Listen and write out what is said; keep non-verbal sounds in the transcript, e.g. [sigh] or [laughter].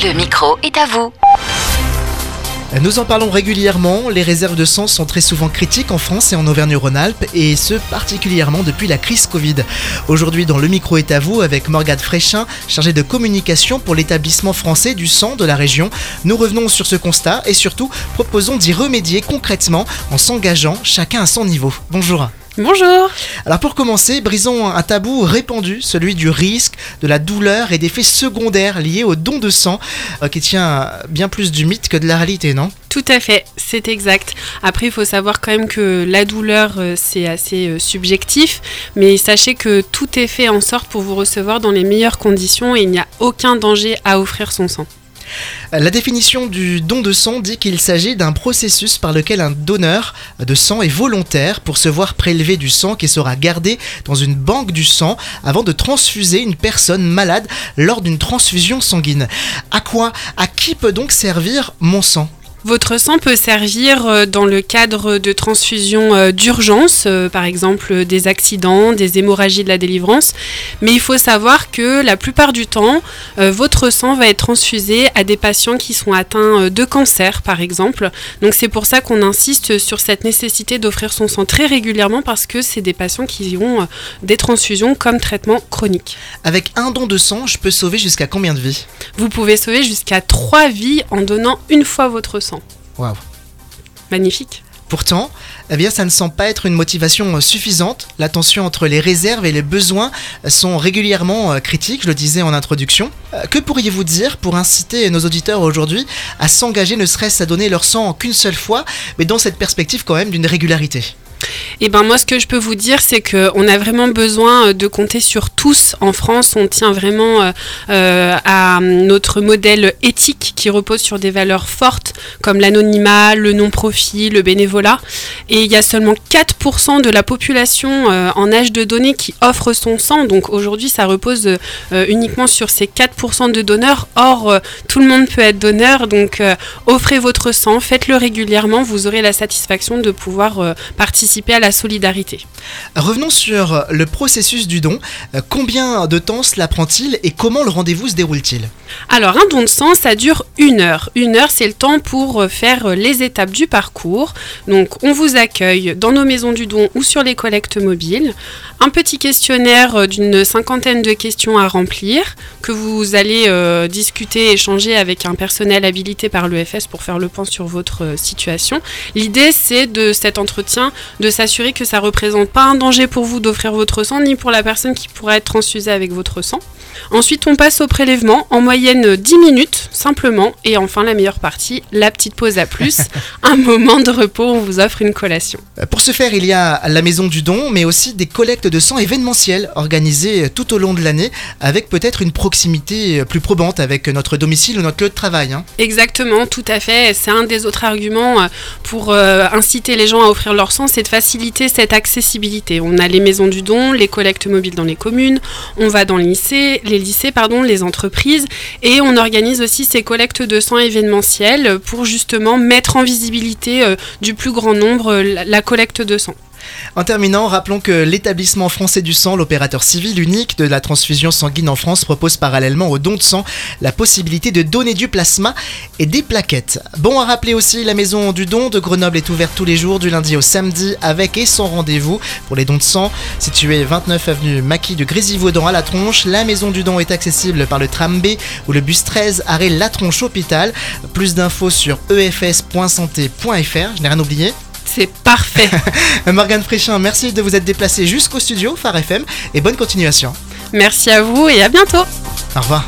Le micro est à vous. Nous en parlons régulièrement, les réserves de sang sont très souvent critiques en France et en Auvergne-Rhône-Alpes, et ce particulièrement depuis la crise Covid. Aujourd'hui, dans Le Micro est à vous, avec Morgane Fréchin, chargée de communication pour l'établissement français du sang de la région, nous revenons sur ce constat et surtout proposons d'y remédier concrètement en s'engageant chacun à son niveau. Bonjour. Bonjour Alors pour commencer, brisons un tabou répandu, celui du risque, de la douleur et d'effets secondaires liés au don de sang, euh, qui tient bien plus du mythe que de la réalité, non? Tout à fait, c'est exact. Après, il faut savoir quand même que la douleur, euh, c'est assez euh, subjectif, mais sachez que tout est fait en sorte pour vous recevoir dans les meilleures conditions et il n'y a aucun danger à offrir son sang. La définition du don de sang dit qu'il s'agit d'un processus par lequel un donneur de sang est volontaire pour se voir prélever du sang qui sera gardé dans une banque du sang avant de transfuser une personne malade lors d'une transfusion sanguine. À quoi, à qui peut donc servir mon sang? Votre sang peut servir euh, dans le cadre de transfusions euh, d'urgence, euh, par exemple des accidents, des hémorragies de la délivrance, mais il faut savoir que la plupart du temps, votre sang va être transfusé à des patients qui sont atteints de cancer, par exemple. Donc c'est pour ça qu'on insiste sur cette nécessité d'offrir son sang très régulièrement parce que c'est des patients qui ont des transfusions comme traitement chronique. Avec un don de sang, je peux sauver jusqu'à combien de vies? Vous pouvez sauver jusqu'à 3 vies en donnant une fois votre sang. Waouh. Magnifique. Pourtant, eh bien, ça ne semble pas être une motivation suffisante. La tension entre les réserves et les besoins sont régulièrement euh, critiques, je le disais en introduction. Euh, que pourriez-vous dire pour inciter nos auditeurs aujourd'hui à s'engager, ne serait-ce à donner leur sang qu'une seule fois, mais dans cette perspective quand même d'une régularité? Eh ben moi, ce que je peux vous dire, c'est qu'on a vraiment besoin euh, de compter sur tous en France. On tient vraiment euh, euh, à notre modèle éthique qui repose sur des valeurs fortes comme l'anonymat, le non-profit, le bénévolat. Et il y a seulement 4% de la population en âge de donner qui offre son sang. Donc aujourd'hui, ça repose uniquement sur ces 4% de donneurs. Or, tout le monde peut être donneur. Donc offrez votre sang, faites-le régulièrement. Vous aurez la satisfaction de pouvoir participer à la solidarité. Revenons sur le processus du don. Euh, combien de temps cela prend-il et comment le rendez-vous se déroule-t-il? Alors un don de sang, ça dure une heure. Une heure, c'est le temps pour euh, faire les étapes du parcours. Donc on vous accueille dans nos maisons du don ou sur les collectes mobiles. Un petit questionnaire euh, d'une cinquantaine de questions à remplir que vous allez discuter, échanger avec un personnel habilité par l'EFS pour faire le point sur votre situation. L'idée, c'est de cet entretien de s'assurer que ça représente pas un danger pour vous d'offrir votre sang, ni pour la personne qui pourrait être transfusée avec votre sang. Ensuite, on passe au prélèvement, en moyenne 10 minutes, simplement. Et enfin, la meilleure partie, la petite pause à plus, [laughs] un moment de repos, on vous offre une collation. Euh, pour ce faire, il y a la maison du don, mais aussi des collectes de sang événementielles organisées tout au long de l'année, avec peut-être une proximité plus probante avec notre domicile ou notre lieu de travail. Hein. Exactement, tout à fait. C'est un des autres arguments euh, pour euh, inciter les gens à offrir leur sang, c'est faciliter cette accessibilité. On a les maisons du don, les collectes mobiles dans les communes, on va dans les lycées, les entreprises, et on organise aussi ces collectes de sang événementielles pour justement mettre en visibilité euh, du plus grand nombre euh, la collecte de sang. En terminant, rappelons que l'établissement français du sang, l'opérateur civil unique de la transfusion sanguine en France, propose parallèlement au don de sang la possibilité de donner du plasma et des plaquettes. Bon à rappeler aussi, la maison du don de Grenoble est ouverte tous les jours du lundi au samedi avec et sans rendez-vous pour les dons de sang. Située 29 avenue Maquis de Grésivaudan à La Tronche, la maison du don est accessible par le tram B ou le bus 13 arrêt La Tronche Hôpital. Plus d'infos sur efs.santé.fr, je n'ai rien oublié. C'est parfait. [laughs] Morgane Fréchin, merci de vous être déplacée jusqu'au studio Phare FM et bonne continuation. Merci à vous et à bientôt. Au revoir.